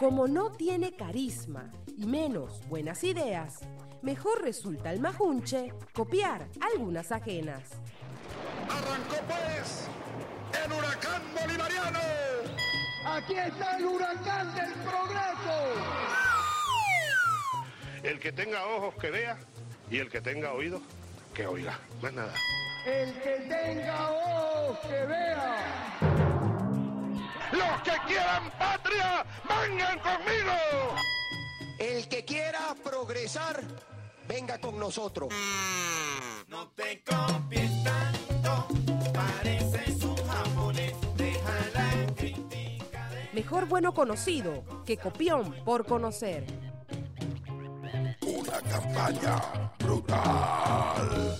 Como no tiene carisma y menos buenas ideas, mejor resulta el majunche copiar algunas ajenas. Arrancó pues el huracán bolivariano. Aquí está el huracán del progreso. El que tenga ojos que vea y el que tenga oídos que oiga. Más nada. El que tenga Los que quieran patria, vengan conmigo. El que quiera progresar, venga con nosotros. No te copies tanto, pareces un japonés, deja la crítica de... Mejor bueno conocido que copión por conocer. Una campaña brutal.